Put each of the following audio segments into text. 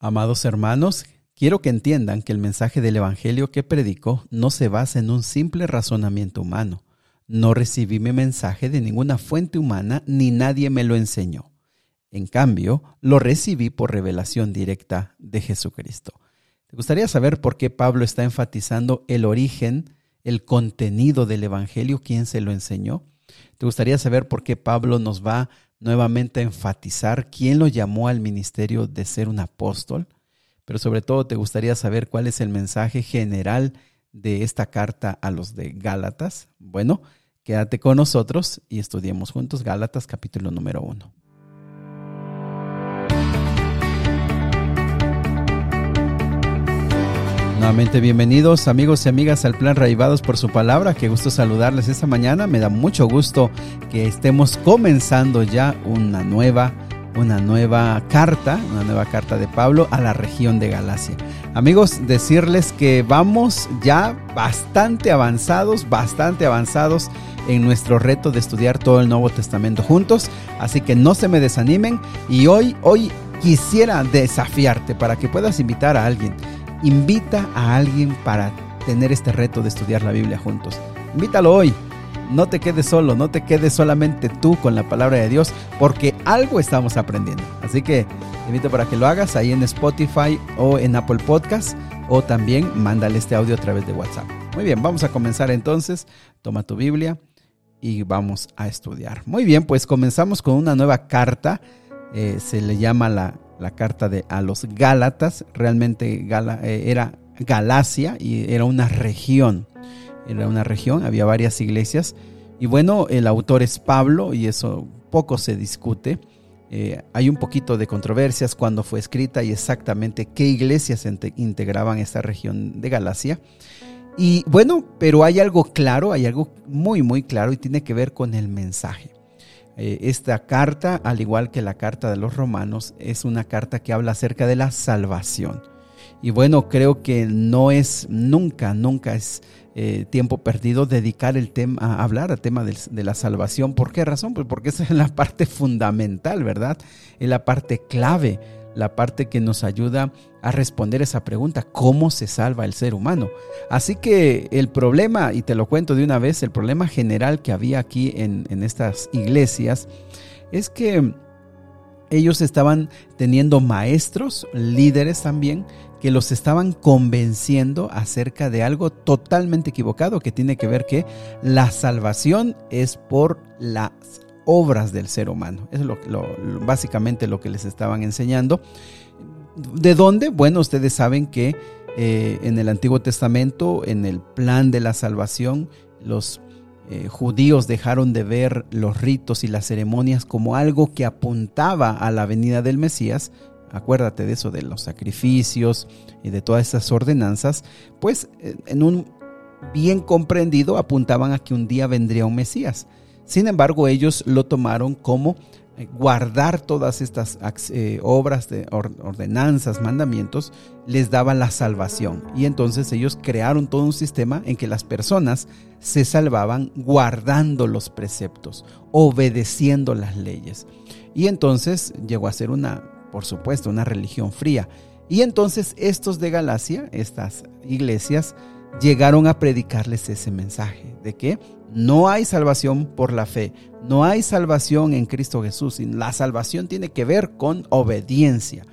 Amados hermanos, quiero que entiendan que el mensaje del Evangelio que predico no se basa en un simple razonamiento humano. No recibí mi mensaje de ninguna fuente humana ni nadie me lo enseñó. En cambio, lo recibí por revelación directa de Jesucristo. ¿Te gustaría saber por qué Pablo está enfatizando el origen, el contenido del Evangelio, quién se lo enseñó? ¿Te gustaría saber por qué Pablo nos va nuevamente enfatizar quién lo llamó al ministerio de ser un apóstol, pero sobre todo te gustaría saber cuál es el mensaje general de esta carta a los de Gálatas. Bueno, quédate con nosotros y estudiemos juntos Gálatas capítulo número uno. Bienvenidos amigos y amigas al Plan Raivados por su palabra. Qué gusto saludarles esta mañana. Me da mucho gusto que estemos comenzando ya una nueva, una nueva carta, una nueva carta de Pablo a la región de Galacia. Amigos, decirles que vamos ya bastante avanzados, bastante avanzados en nuestro reto de estudiar todo el Nuevo Testamento juntos. Así que no se me desanimen y hoy, hoy quisiera desafiarte para que puedas invitar a alguien Invita a alguien para tener este reto de estudiar la Biblia juntos. Invítalo hoy. No te quedes solo, no te quedes solamente tú con la palabra de Dios, porque algo estamos aprendiendo. Así que te invito para que lo hagas ahí en Spotify o en Apple Podcast o también mándale este audio a través de WhatsApp. Muy bien, vamos a comenzar entonces. Toma tu Biblia y vamos a estudiar. Muy bien, pues comenzamos con una nueva carta. Eh, se le llama la la carta de a los Gálatas, realmente eh, era Galacia y era una región, era una región, había varias iglesias y bueno, el autor es Pablo y eso poco se discute. Eh, hay un poquito de controversias cuando fue escrita y exactamente qué iglesias integraban esta región de Galacia. Y bueno, pero hay algo claro, hay algo muy, muy claro y tiene que ver con el mensaje. Eh, esta carta, al igual que la carta de los romanos, es una carta que habla acerca de la salvación. Y bueno, creo que no es nunca, nunca es eh, tiempo perdido dedicar el tema a hablar al tema de, de, la salvación. ¿Por qué razón? Pues porque esa es la parte fundamental, ¿verdad? Es la parte clave la parte que nos ayuda a responder esa pregunta, ¿cómo se salva el ser humano? Así que el problema, y te lo cuento de una vez, el problema general que había aquí en, estas iglesias es que ellos estaban teniendo maestros, líderes también, que los estaban convenciendo acerca de algo totalmente equivocado, que tiene que ver que la salvación es por las obras del ser humano. es lo, básicamente lo que les estaban enseñando. ¿De dónde? Bueno, ustedes saben que eh, en el Antiguo Testamento, en el plan de la salvación, los eh, judíos dejaron de ver los ritos y las ceremonias como algo que apuntaba a la venida del Mesías. Acuérdate de eso, de los sacrificios y de todas esas ordenanzas. Pues eh, en un bien comprendido apuntaban a que un día vendría un Mesías. Sin embargo, ellos lo tomaron como eh, guardar todas estas eh, obras de ordenanzas, mandamientos, les daba la salvación. Y entonces ellos crearon todo un sistema en que las personas se salvaban guardando los preceptos, obedeciendo las leyes. Y entonces llegó a ser una, por supuesto, una religión fría. Y entonces estos de Galacia, estas iglesias, llegaron a predicarles ese mensaje de que no hay salvación por la fe, no hay salvación en Cristo Jesús. La salvación tiene que ver con obediencia.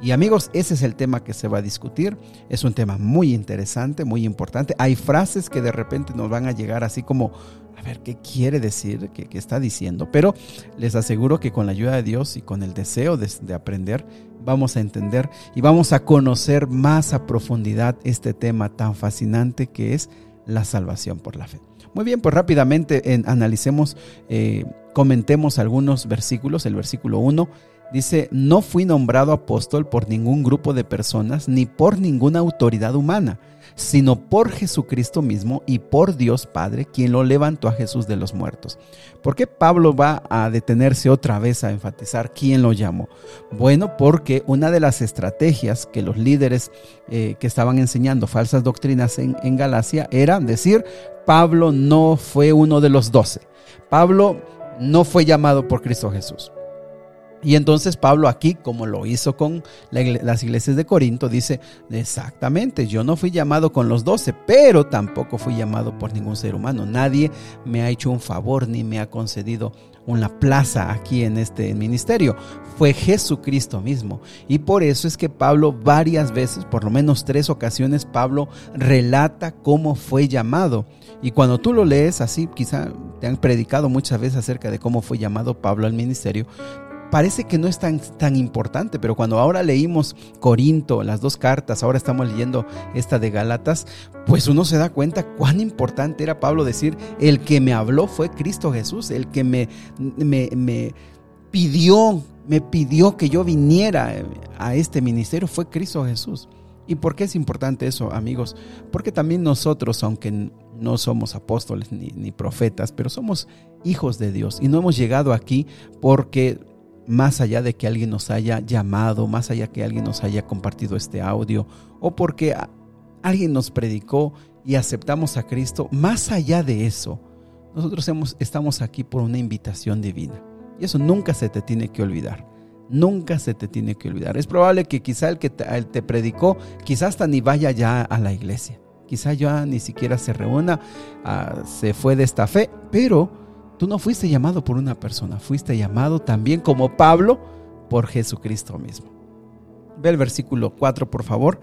Y amigos, ese es el tema que se va a discutir. Es un tema muy interesante, muy importante. Hay frases que de repente nos van a llegar así como, a ver, ¿qué quiere decir? ¿Qué, está diciendo? Pero les aseguro que con la ayuda de Dios y con el deseo de, de aprender, vamos a entender y vamos a conocer más a profundidad este tema tan fascinante que es la salvación por la fe. Muy bien, pues rápidamente en, analicemos, eh, comentemos algunos versículos. El versículo 1 dice, no fui nombrado apóstol por ningún grupo de personas ni por ninguna autoridad humana sino por Jesucristo mismo y por Dios Padre, quien lo levantó a Jesús de los muertos. ¿Por qué Pablo va a detenerse otra vez a enfatizar quién lo llamó? Bueno, porque una de las estrategias que los líderes eh, que estaban enseñando falsas doctrinas en, en Galacia era decir, Pablo no fue uno de los doce. Pablo no fue llamado por Cristo Jesús. Y entonces Pablo aquí, como lo hizo con las iglesias de Corinto, dice, exactamente, yo no fui llamado con los doce, pero tampoco fui llamado por ningún ser humano. Nadie me ha hecho un favor ni me ha concedido una plaza aquí en este ministerio. Fue Jesucristo mismo. Y por eso es que Pablo varias veces, por lo menos tres ocasiones, Pablo relata cómo fue llamado. Y cuando tú lo lees así, quizá te han predicado muchas veces acerca de cómo fue llamado Pablo al ministerio, parece que no es tan, tan importante, pero cuando ahora leímos Corinto, las dos cartas, ahora estamos leyendo esta de Galatas, pues uno se da cuenta cuán importante era Pablo decir, el que me habló fue Cristo Jesús, el que me, me, me pidió, me pidió que yo viniera a este ministerio fue Cristo Jesús. ¿Y por qué es importante eso, amigos? Porque también nosotros, aunque no somos apóstoles ni, ni, profetas, pero somos hijos de Dios y no hemos llegado aquí porque más allá de que alguien nos haya llamado, más allá que alguien nos haya compartido este audio, o porque alguien nos predicó y aceptamos a Cristo, más allá de eso, nosotros hemos, estamos aquí por una invitación divina. Y eso nunca se te tiene que olvidar. Nunca se te tiene que olvidar. Es probable que quizá el que te, predicó, quizás hasta ni vaya ya a la iglesia. Quizá ya ni siquiera se reúna, ah, se fue de esta fe, pero Tú no fuiste llamado por una persona, fuiste llamado también como Pablo por Jesucristo mismo. Ve el versículo 4, por favor.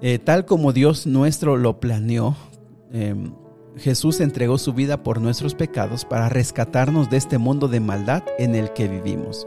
Eh, tal como Dios nuestro lo planeó, em, Jesús entregó su vida por nuestros pecados para rescatarnos de este mundo de maldad en el que vivimos.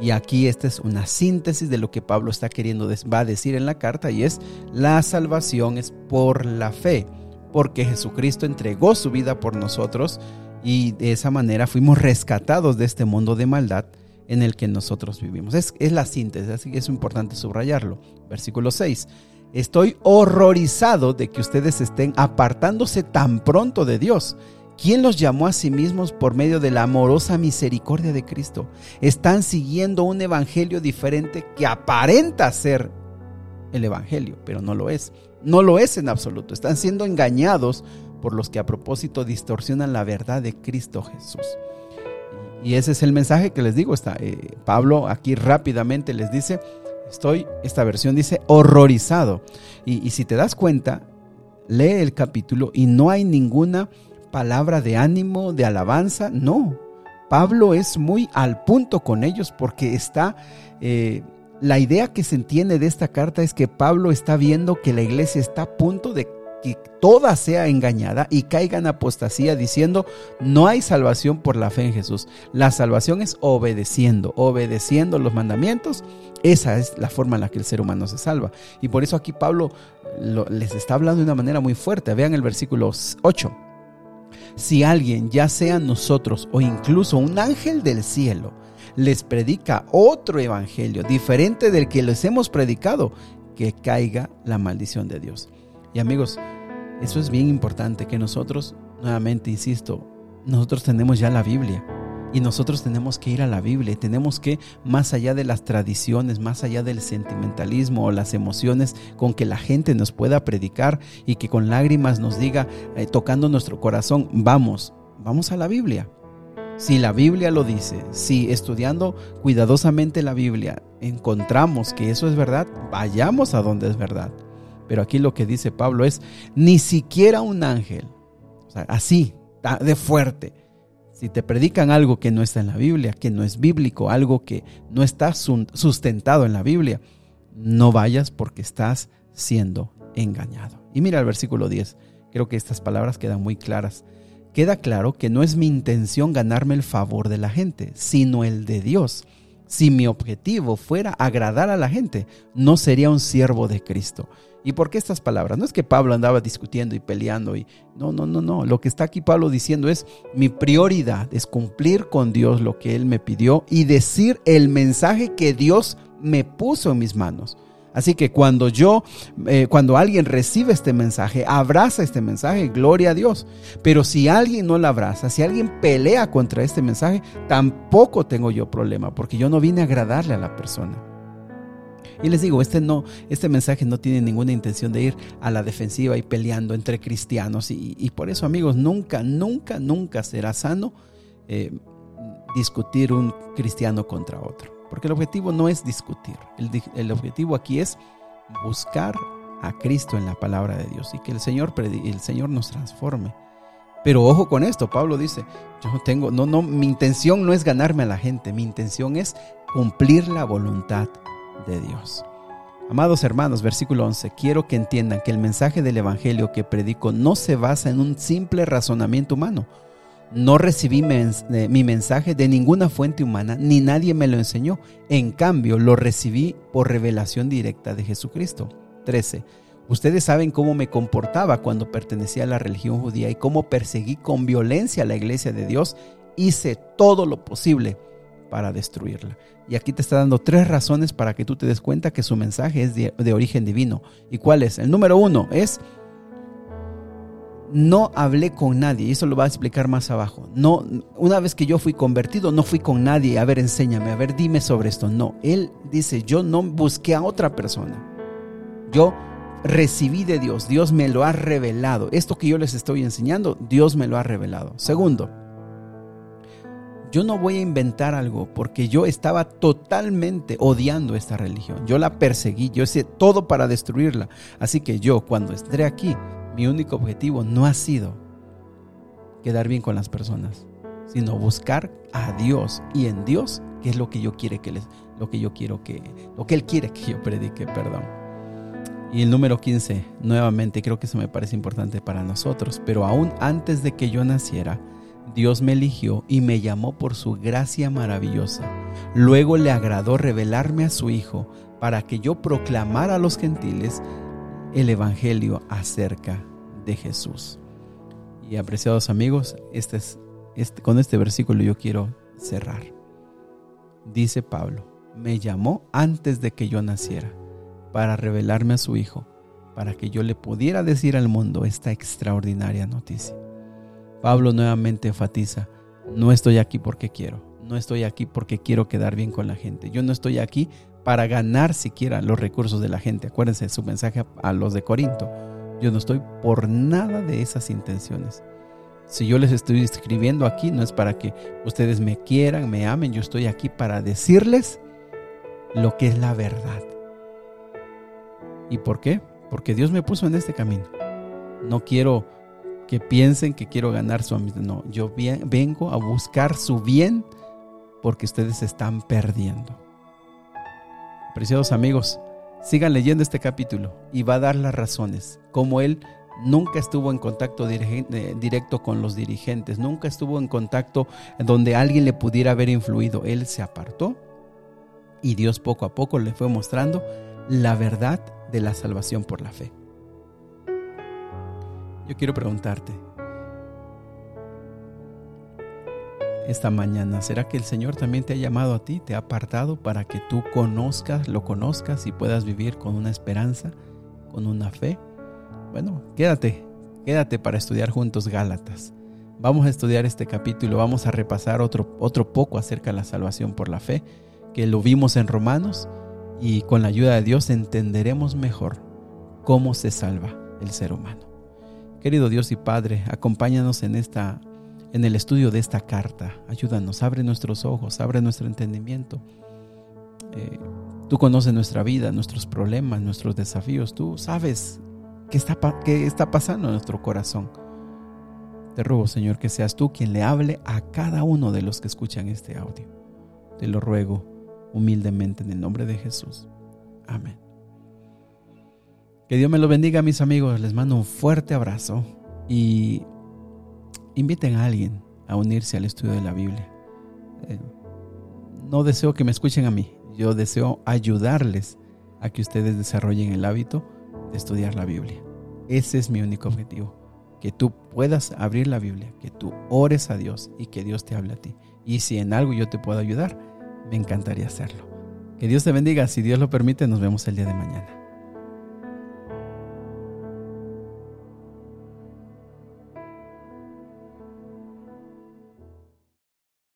Y aquí esta es una síntesis de lo que Pablo está queriendo va a decir en la carta y es la salvación es por la fe, porque Jesucristo entregó su vida por nosotros y de esa manera fuimos rescatados de este mundo de maldad en el que nosotros vivimos. Es, la síntesis, así que es importante subrayarlo. Versículo 6. Estoy horrorizado de que ustedes estén apartándose tan pronto de Dios. ¿Quién los llamó a sí mismos por medio de la amorosa misericordia de Cristo? Están siguiendo un evangelio diferente que aparenta ser el evangelio, pero no lo es. No lo es en absoluto. Están siendo engañados por los que a propósito distorsionan la verdad de Cristo Jesús. Y ese es el mensaje que les digo. Está, eh, Pablo aquí rápidamente les dice, estoy, esta versión dice, horrorizado. Y, y si te das cuenta, lee el capítulo y no hay ninguna palabra de ánimo, de alabanza, no. Pablo es muy al punto con ellos porque está... Eh, la idea que se entiende de esta carta es que Pablo está viendo que la iglesia está a punto de que toda sea engañada y caiga en apostasía diciendo no hay salvación por la fe en Jesús. La salvación es obedeciendo, obedeciendo los mandamientos. Esa es la forma en la que el ser humano se salva. Y por eso aquí Pablo les está hablando de una manera muy fuerte. Vean el versículo 8. Si alguien, ya sea nosotros o incluso un ángel del cielo, les predica otro evangelio diferente del que les hemos predicado, que caiga la maldición de Dios. Y amigos, eso es bien importante que nosotros, nuevamente insisto, nosotros tenemos ya la Biblia. Y nosotros tenemos que ir a la Biblia, tenemos que, más allá de las tradiciones, más allá del sentimentalismo o las emociones con que la gente nos pueda predicar y que con lágrimas nos diga, eh, tocando nuestro corazón, vamos, vamos a la Biblia. Si la Biblia lo dice, si estudiando cuidadosamente la Biblia encontramos que eso es verdad, vayamos a donde es verdad. Pero aquí lo que dice Pablo es, ni siquiera un ángel, así, de fuerte, si te predican algo que no está en la Biblia, que no es bíblico, algo que no está sustentado en la Biblia, no vayas porque estás siendo engañado. Y mira el versículo 10, creo que estas palabras quedan muy claras. Queda claro que no es mi intención ganarme el favor de la gente, sino el de Dios. Si mi objetivo fuera agradar a la gente, no sería un siervo de Cristo. ¿Y por qué estas palabras? No es que Pablo andaba discutiendo y peleando y no, no, no, no. Lo que está aquí Pablo diciendo es mi prioridad es cumplir con Dios lo que él me pidió y decir el mensaje que Dios me puso en mis manos. Así que cuando yo, eh, cuando alguien recibe este mensaje, abraza este mensaje, gloria a Dios. Pero si alguien no lo abraza, si alguien pelea contra este mensaje, tampoco tengo yo problema, porque yo no vine a agradarle a la persona. Y les digo, este, no, este mensaje no tiene ninguna intención de ir a la defensiva y peleando entre cristianos. Y, por eso, amigos, nunca, nunca, nunca será sano eh, discutir un cristiano contra otro. Porque el objetivo no es discutir. El, objetivo aquí es buscar a Cristo en la palabra de Dios y que el Señor, el Señor nos transforme. Pero ojo con esto, Pablo dice, yo tengo, no, no, mi intención no es ganarme a la gente, mi intención es cumplir la voluntad de Dios. Amados hermanos, versículo 11, quiero que entiendan que el mensaje del Evangelio que predico no se basa en un simple razonamiento humano. No recibí mi mensaje de ninguna fuente humana, ni nadie me lo enseñó. En cambio, lo recibí por revelación directa de Jesucristo. 13. Ustedes saben cómo me comportaba cuando pertenecía a la religión judía y cómo perseguí con violencia a la iglesia de Dios. Hice todo lo posible para destruirla. Y aquí te está dando tres razones para que tú te des cuenta que su mensaje es de, origen divino. ¿Y cuál es? El número uno es, no hablé con nadie, y eso lo va a explicar más abajo. No, una vez que yo fui convertido, no fui con nadie, a ver, enséñame, a ver, dime sobre esto. No, él dice, yo no busqué a otra persona. Yo recibí de Dios, Dios me lo ha revelado. Esto que yo les estoy enseñando, Dios me lo ha revelado. Segundo, yo no voy a inventar algo porque yo estaba totalmente odiando esta religión. Yo la perseguí, yo hice todo para destruirla. Así que yo cuando esté aquí, mi único objetivo no ha sido quedar bien con las personas, sino buscar a Dios y en Dios, que es lo que yo quiere que les lo que yo quiero que lo que él quiere que yo predique, perdón. Y el número 15, nuevamente creo que eso me parece importante para nosotros, pero aún antes de que yo naciera, Dios me eligió y me llamó por su gracia maravillosa. Luego le agradó revelarme a su Hijo para que yo proclamara a los gentiles el Evangelio acerca de Jesús. Y apreciados amigos, este es, este, con este versículo yo quiero cerrar. Dice Pablo, me llamó antes de que yo naciera para revelarme a su Hijo, para que yo le pudiera decir al mundo esta extraordinaria noticia. Pablo nuevamente enfatiza, no estoy aquí porque quiero, no estoy aquí porque quiero quedar bien con la gente, yo no estoy aquí para ganar siquiera los recursos de la gente. Acuérdense de su mensaje a los de Corinto. Yo no estoy por nada de esas intenciones. Si yo les estoy escribiendo aquí, no es para que ustedes me quieran, me amen, yo estoy aquí para decirles lo que es la verdad. ¿Y por qué? Porque Dios me puso en este camino. No quiero que piensen que quiero ganar su amistad. No, yo vengo a buscar su bien porque ustedes están perdiendo. Preciados amigos, sigan leyendo este capítulo y va a dar las razones, como él nunca estuvo en contacto eh, directo con los dirigentes, nunca estuvo en contacto donde alguien le pudiera haber influido. Él se apartó y Dios poco a poco le fue mostrando la verdad de la salvación por la fe. Yo quiero preguntarte, esta mañana, ¿será que el Señor también te ha llamado a ti, te ha apartado para que tú conozcas, lo conozcas y puedas vivir con una esperanza, con una fe? Bueno, quédate, quédate para estudiar juntos Gálatas. Vamos a estudiar este capítulo, vamos a repasar otro, otro poco acerca de la salvación por la fe, que lo vimos en Romanos y con la ayuda de Dios entenderemos mejor cómo se salva el ser humano. Querido Dios y Padre, acompáñanos en esta en el estudio de esta carta. Ayúdanos, abre nuestros ojos, abre nuestro entendimiento. Eh, tú conoces nuestra vida, nuestros problemas, nuestros desafíos. Tú sabes qué está, qué está pasando en nuestro corazón. Te ruego, Señor, que seas tú quien le hable a cada uno de los que escuchan este audio. Te lo ruego humildemente en el nombre de Jesús. Amén. Que Dios me lo bendiga, mis amigos. Les mando un fuerte abrazo y inviten a alguien a unirse al estudio de la Biblia. Eh, no deseo que me escuchen a mí, yo deseo ayudarles a que ustedes desarrollen el hábito de estudiar la Biblia. Ese es mi único objetivo, que tú puedas abrir la Biblia, que tú ores a Dios y que Dios te hable a ti. Y si en algo yo te puedo ayudar, me encantaría hacerlo. Que Dios te bendiga. Si Dios lo permite, nos vemos el día de mañana.